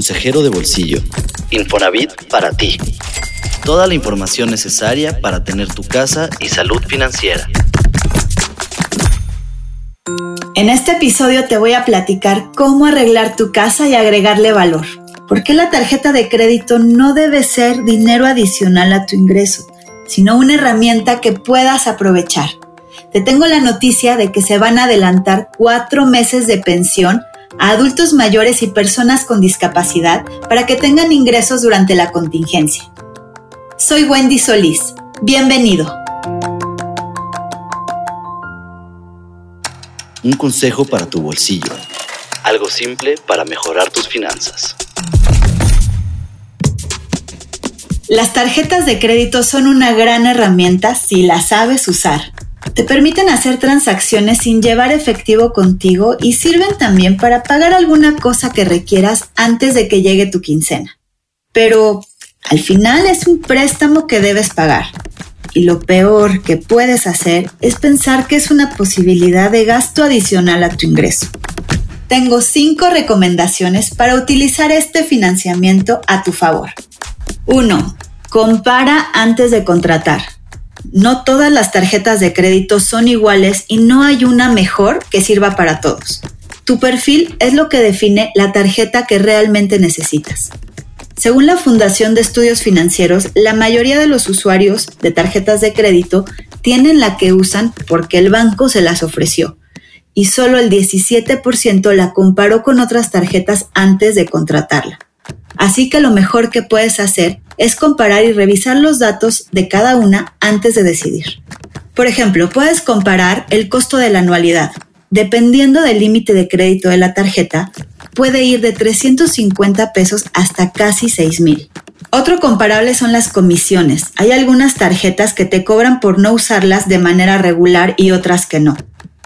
Consejero de Bolsillo. Infonavit para ti. Toda la información necesaria para tener tu casa y salud financiera. En este episodio te voy a platicar cómo arreglar tu casa y agregarle valor. ¿Por qué la tarjeta de crédito no debe ser dinero adicional a tu ingreso, sino una herramienta que puedas aprovechar? Te tengo la noticia de que se van a adelantar cuatro meses de pensión a adultos mayores y personas con discapacidad para que tengan ingresos durante la contingencia. Soy Wendy Solís. Bienvenido. Un consejo para tu bolsillo. Algo simple para mejorar tus finanzas. Las tarjetas de crédito son una gran herramienta si las sabes usar. Te permiten hacer transacciones sin llevar efectivo contigo y sirven también para pagar alguna cosa que requieras antes de que llegue tu quincena. Pero al final es un préstamo que debes pagar. Y lo peor que puedes hacer es pensar que es una posibilidad de gasto adicional a tu ingreso. Tengo cinco recomendaciones para utilizar este financiamiento a tu favor. 1. Compara antes de contratar. No todas las tarjetas de crédito son iguales y no hay una mejor que sirva para todos. Tu perfil es lo que define la tarjeta que realmente necesitas. Según la Fundación de Estudios Financieros, la mayoría de los usuarios de tarjetas de crédito tienen la que usan porque el banco se las ofreció y solo el 17% la comparó con otras tarjetas antes de contratarla. Así que lo mejor que puedes hacer es comparar y revisar los datos de cada una antes de decidir. Por ejemplo, puedes comparar el costo de la anualidad. Dependiendo del límite de crédito de la tarjeta, puede ir de 350 pesos hasta casi 6 mil. Otro comparable son las comisiones. Hay algunas tarjetas que te cobran por no usarlas de manera regular y otras que no.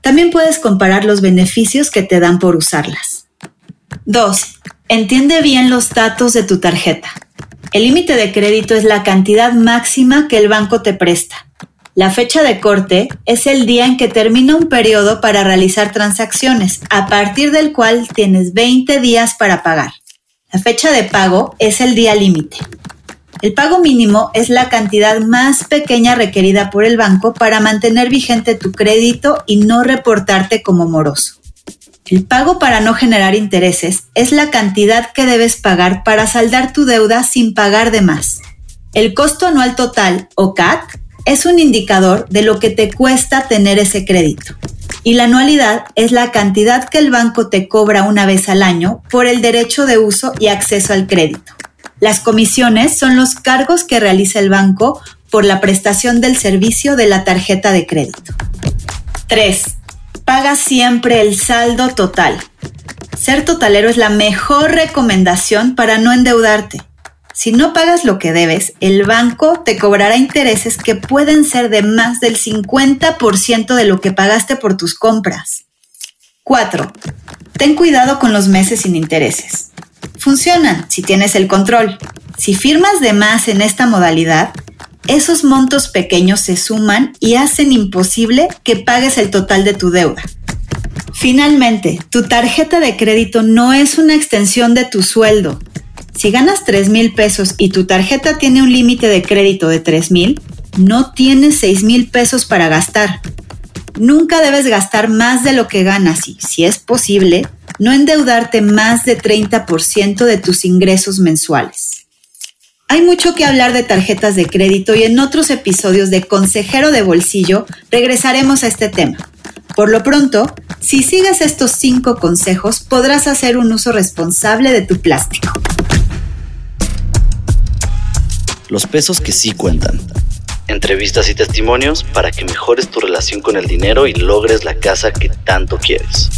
También puedes comparar los beneficios que te dan por usarlas. 2. Entiende bien los datos de tu tarjeta. El límite de crédito es la cantidad máxima que el banco te presta. La fecha de corte es el día en que termina un periodo para realizar transacciones, a partir del cual tienes 20 días para pagar. La fecha de pago es el día límite. El pago mínimo es la cantidad más pequeña requerida por el banco para mantener vigente tu crédito y no reportarte como moroso. El pago para no generar intereses es la cantidad que debes pagar para saldar tu deuda sin pagar de más. El costo anual total, o CAT, es un indicador de lo que te cuesta tener ese crédito. Y la anualidad es la cantidad que el banco te cobra una vez al año por el derecho de uso y acceso al crédito. Las comisiones son los cargos que realiza el banco por la prestación del servicio de la tarjeta de crédito. 3 paga siempre el saldo total. Ser totalero es la mejor recomendación para no endeudarte. Si no pagas lo que debes, el banco te cobrará intereses que pueden ser de más del 50% de lo que pagaste por tus compras. 4. Ten cuidado con los meses sin intereses. Funcionan si tienes el control. Si firmas de más en esta modalidad, esos montos pequeños se suman y hacen imposible que pagues el total de tu deuda. Finalmente, tu tarjeta de crédito no es una extensión de tu sueldo. Si ganas 3 mil pesos y tu tarjeta tiene un límite de crédito de 3 mil, no tienes 6 mil pesos para gastar. Nunca debes gastar más de lo que ganas y, si es posible, no endeudarte más de 30% de tus ingresos mensuales. Hay mucho que hablar de tarjetas de crédito y en otros episodios de Consejero de Bolsillo regresaremos a este tema. Por lo pronto, si sigues estos cinco consejos, podrás hacer un uso responsable de tu plástico. Los pesos que sí cuentan. Entrevistas y testimonios para que mejores tu relación con el dinero y logres la casa que tanto quieres.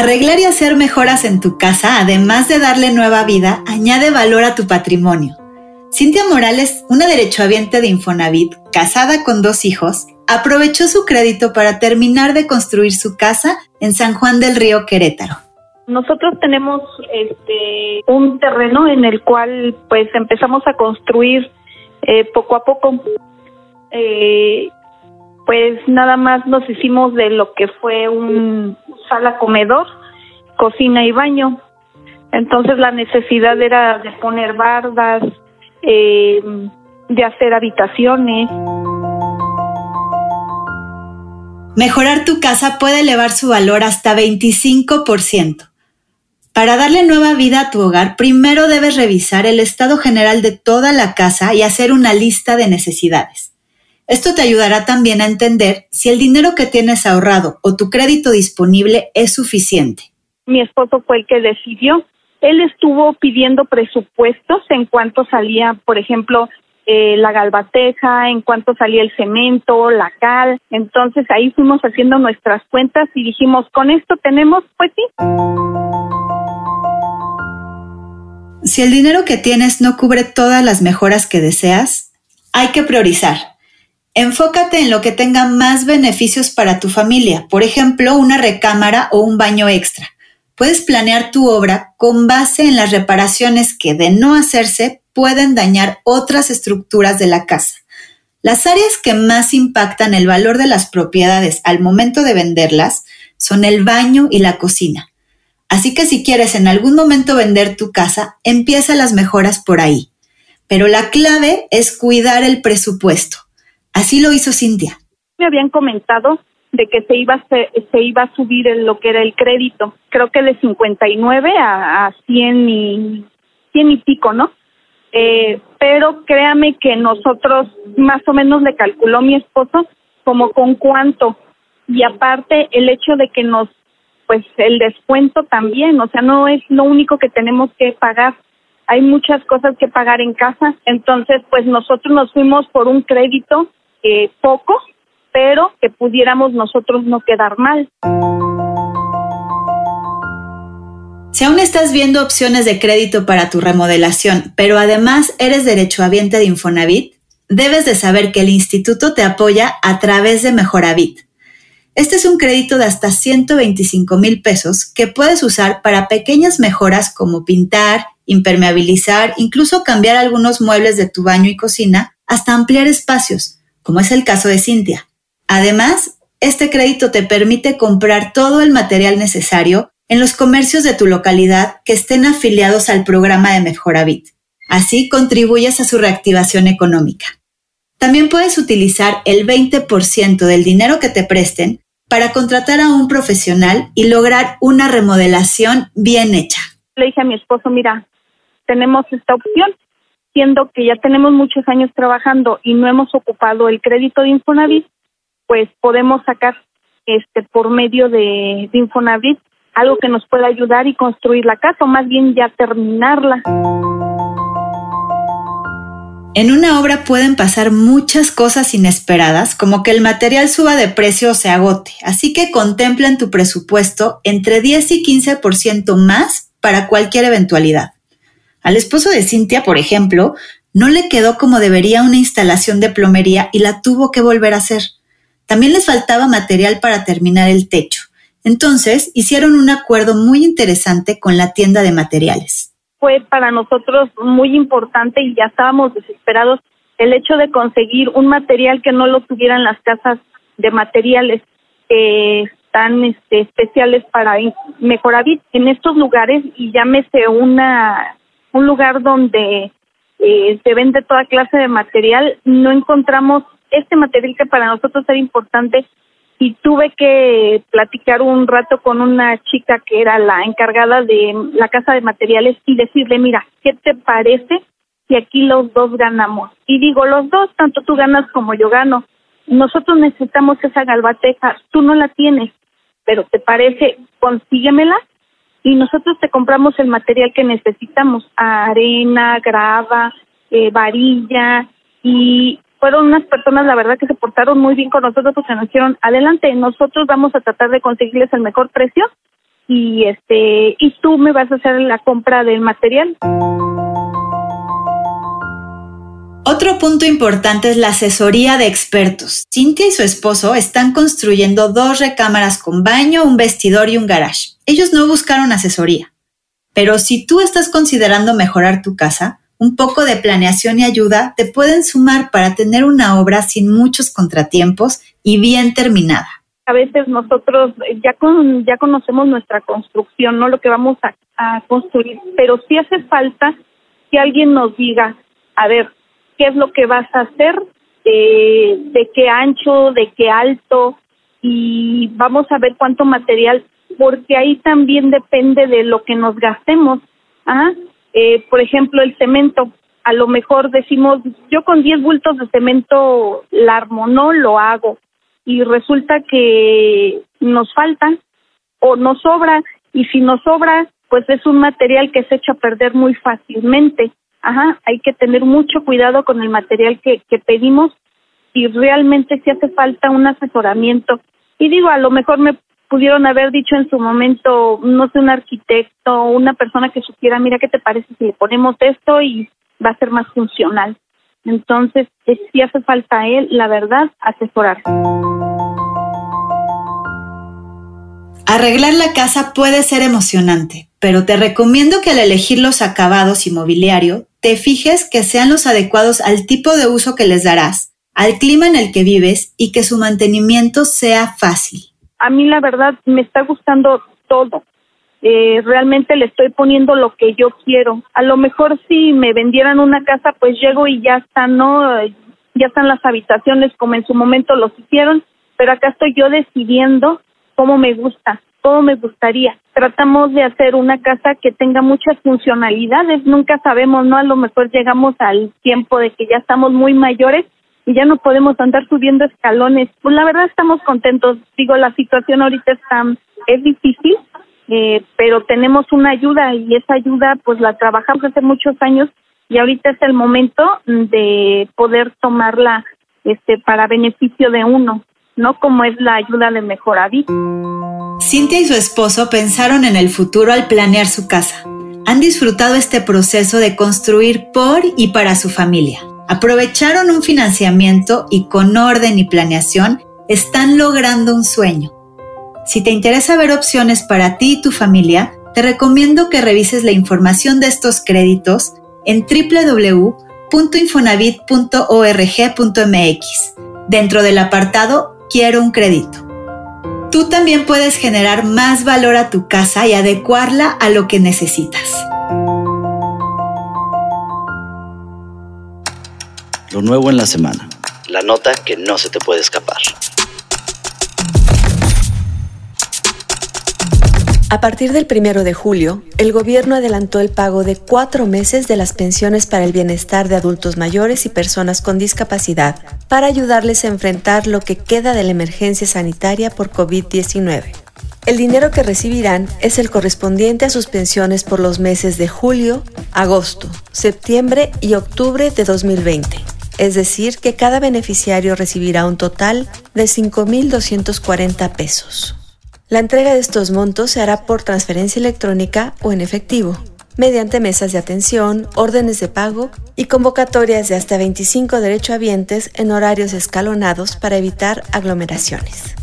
Arreglar y hacer mejoras en tu casa, además de darle nueva vida, añade valor a tu patrimonio. Cintia Morales, una derechohabiente de Infonavit, casada con dos hijos, aprovechó su crédito para terminar de construir su casa en San Juan del Río Querétaro. Nosotros tenemos este, un terreno en el cual pues empezamos a construir eh, poco a poco. Eh, pues nada más nos hicimos de lo que fue un sala, comedor, cocina y baño. Entonces la necesidad era de poner bardas, eh, de hacer habitaciones. Mejorar tu casa puede elevar su valor hasta 25%. Para darle nueva vida a tu hogar, primero debes revisar el estado general de toda la casa y hacer una lista de necesidades. Esto te ayudará también a entender si el dinero que tienes ahorrado o tu crédito disponible es suficiente. Mi esposo fue el que decidió. Él estuvo pidiendo presupuestos en cuanto salía, por ejemplo, eh, la galvateja, en cuanto salía el cemento, la cal. Entonces ahí fuimos haciendo nuestras cuentas y dijimos, con esto tenemos, pues sí. Si el dinero que tienes no cubre todas las mejoras que deseas, hay que priorizar. Enfócate en lo que tenga más beneficios para tu familia, por ejemplo, una recámara o un baño extra. Puedes planear tu obra con base en las reparaciones que, de no hacerse, pueden dañar otras estructuras de la casa. Las áreas que más impactan el valor de las propiedades al momento de venderlas son el baño y la cocina. Así que si quieres en algún momento vender tu casa, empieza las mejoras por ahí. Pero la clave es cuidar el presupuesto. Así lo hizo Cintia. Me habían comentado de que se iba, se, iba a subir lo que era el crédito. Creo que de 59 a, a 100 y, 100 y pico, ¿no? Eh, pero créame que nosotros más o menos le calculó mi esposo como con cuánto y aparte el hecho de que nos pues el descuento también, o sea, no es lo único que tenemos que pagar. Hay muchas cosas que pagar en casa, entonces pues nosotros nos fuimos por un crédito poco, pero que pudiéramos nosotros no quedar mal. Si aún estás viendo opciones de crédito para tu remodelación, pero además eres derechohabiente de Infonavit, debes de saber que el instituto te apoya a través de Mejoravit. Este es un crédito de hasta 125 mil pesos que puedes usar para pequeñas mejoras como pintar, impermeabilizar, incluso cambiar algunos muebles de tu baño y cocina, hasta ampliar espacios, como es el caso de Cintia. Además, este crédito te permite comprar todo el material necesario en los comercios de tu localidad que estén afiliados al programa de Mejoravit. Así contribuyes a su reactivación económica. También puedes utilizar el 20% del dinero que te presten para contratar a un profesional y lograr una remodelación bien hecha. Le dije a mi esposo, mira, tenemos esta opción, siendo que ya tenemos muchos años trabajando y no hemos ocupado el crédito de Infonavit, pues podemos sacar este por medio de, Infonavit algo que nos pueda ayudar y construir la casa, o más bien ya terminarla. En una obra pueden pasar muchas cosas inesperadas, como que el material suba de precio o se agote, así que contempla en tu presupuesto entre 10 y 15% más para cualquier eventualidad. Al esposo de Cintia, por ejemplo, no le quedó como debería una instalación de plomería y la tuvo que volver a hacer. También les faltaba material para terminar el techo. Entonces hicieron un acuerdo muy interesante con la tienda de materiales. Fue para nosotros muy importante y ya estábamos desesperados el hecho de conseguir un material que no lo tuvieran las casas de materiales que están este, especiales para mejorar en estos lugares y llámese una un lugar donde eh, se vende toda clase de material, no encontramos este material que para nosotros era importante y tuve que platicar un rato con una chica que era la encargada de la casa de materiales y decirle, mira, ¿qué te parece si aquí los dos ganamos? Y digo, los dos, tanto tú ganas como yo gano. Nosotros necesitamos esa galvateja, tú no la tienes, pero ¿te parece? Consíguemela y nosotros te compramos el material que necesitamos, arena, grava, eh, varilla y fueron unas personas, la verdad, que se portaron muy bien con nosotros, porque nos dijeron, adelante, nosotros vamos a tratar de conseguirles el mejor precio y este y tú me vas a hacer la compra del material. Otro punto importante es la asesoría de expertos. Cintia y su esposo están construyendo dos recámaras con baño, un vestidor y un garage. Ellos no buscaron asesoría. Pero si tú estás considerando mejorar tu casa, un poco de planeación y ayuda te pueden sumar para tener una obra sin muchos contratiempos y bien terminada. a veces nosotros ya con ya conocemos nuestra construcción, no lo que vamos a, construir, pero sí hace falta que alguien nos diga, a ver, qué es lo que vas a hacer, de, de qué ancho, de qué alto, y vamos a ver cuánto material, porque ahí también depende de lo que nos gastemos. ¿ah? Eh, por ejemplo, el cemento, a lo mejor decimos, yo con 10 bultos de cemento la armo, no lo hago, y resulta que nos falta o nos sobra, y si nos sobra, pues es un material que se echa a perder muy fácilmente. Ajá, hay que tener mucho cuidado con el material que, que pedimos y realmente si hace falta un asesoramiento. Y digo, a lo mejor me pudieron haber dicho en su momento, no sé, un arquitecto, una persona que supiera, mira, ¿qué te parece si le ponemos esto y va a ser más funcional? Entonces, si hace falta él, la verdad, asesorar. Arreglar la casa puede ser emocionante, pero te recomiendo que al elegir los acabados y mobiliario, te fijes que sean los adecuados al tipo de uso que les darás, al clima en el que vives y que su mantenimiento sea fácil. A mí la verdad me está gustando todo. Eh, realmente le estoy poniendo lo que yo quiero. A lo mejor si me vendieran una casa, pues llego y ya están, ¿no? Ya están las habitaciones como en su momento los hicieron, pero acá estoy yo decidiendo cómo me gusta, cómo me gustaría. Tratamos de hacer una casa que tenga muchas funcionalidades, nunca sabemos, ¿no? A lo mejor llegamos al tiempo de que ya estamos muy mayores y ya no podemos andar subiendo escalones. Pues la verdad estamos contentos. Digo, la situación ahorita está, es difícil, eh, pero tenemos una ayuda y esa ayuda pues la trabajamos hace muchos años y ahorita es el momento de poder tomarla este para beneficio de uno no como es la ayuda de Mejoraví. Cintia y su esposo pensaron en el futuro al planear su casa. Han disfrutado este proceso de construir por y para su familia. Aprovecharon un financiamiento y con orden y planeación están logrando un sueño. Si te interesa ver opciones para ti y tu familia, te recomiendo que revises la información de estos créditos en www.infonavit.org.mx dentro del apartado quiero un crédito. Tú también puedes generar más valor a tu casa y adecuarla a lo que necesitas. Lo nuevo en la semana. La nota que no se te puede escapar. A partir del primero de julio, el gobierno adelantó el pago de cuatro meses de las pensiones para el bienestar de adultos mayores y personas con discapacidad, para ayudarles a enfrentar lo que queda de la emergencia sanitaria por COVID-19. El dinero que recibirán es el correspondiente a sus pensiones por los meses de julio, agosto, septiembre y octubre de 2020. Es decir, que cada beneficiario recibirá un total de 5.240 pesos. La entrega de estos montos se hará por transferencia electrónica o en efectivo, mediante mesas de atención, órdenes de pago y convocatorias de hasta 25 derechohabientes en horarios escalonados para evitar aglomeraciones.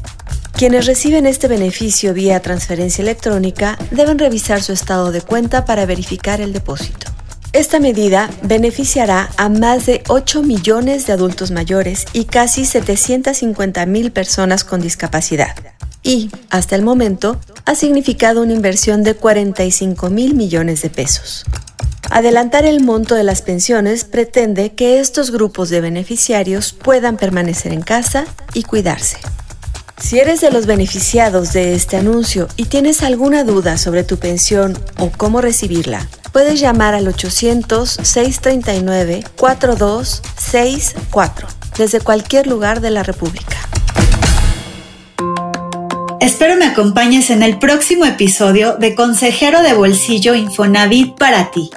Quienes reciben este beneficio vía transferencia electrónica deben revisar su estado de cuenta para verificar el depósito. Esta medida beneficiará a más de 8 millones de adultos mayores y casi 750 mil personas con discapacidad y, hasta el momento, ha significado una inversión de 45 mil millones de pesos. Adelantar el monto de las pensiones pretende que estos grupos de beneficiarios puedan permanecer en casa y cuidarse. Si eres de los beneficiados de este anuncio y tienes alguna duda sobre tu pensión o cómo recibirla, puedes llamar al 800-639-4264 desde cualquier lugar de la República. Espero me acompañes en el próximo episodio de Consejero de Bolsillo Infonavit para ti,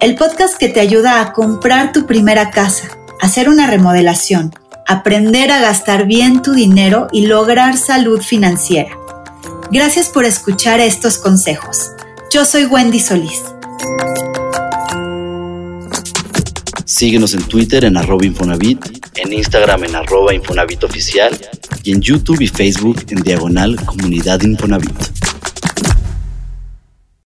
el podcast que te ayuda a comprar tu primera casa, hacer una remodelación, aprender a gastar bien tu dinero y lograr salud financiera. Gracias por escuchar estos consejos. Yo soy Wendy Solís. Síguenos en Twitter en arroba Infonavit, en Instagram en arroba Infonavit Oficial y en YouTube y Facebook en Diagonal Comunidad Infonavit.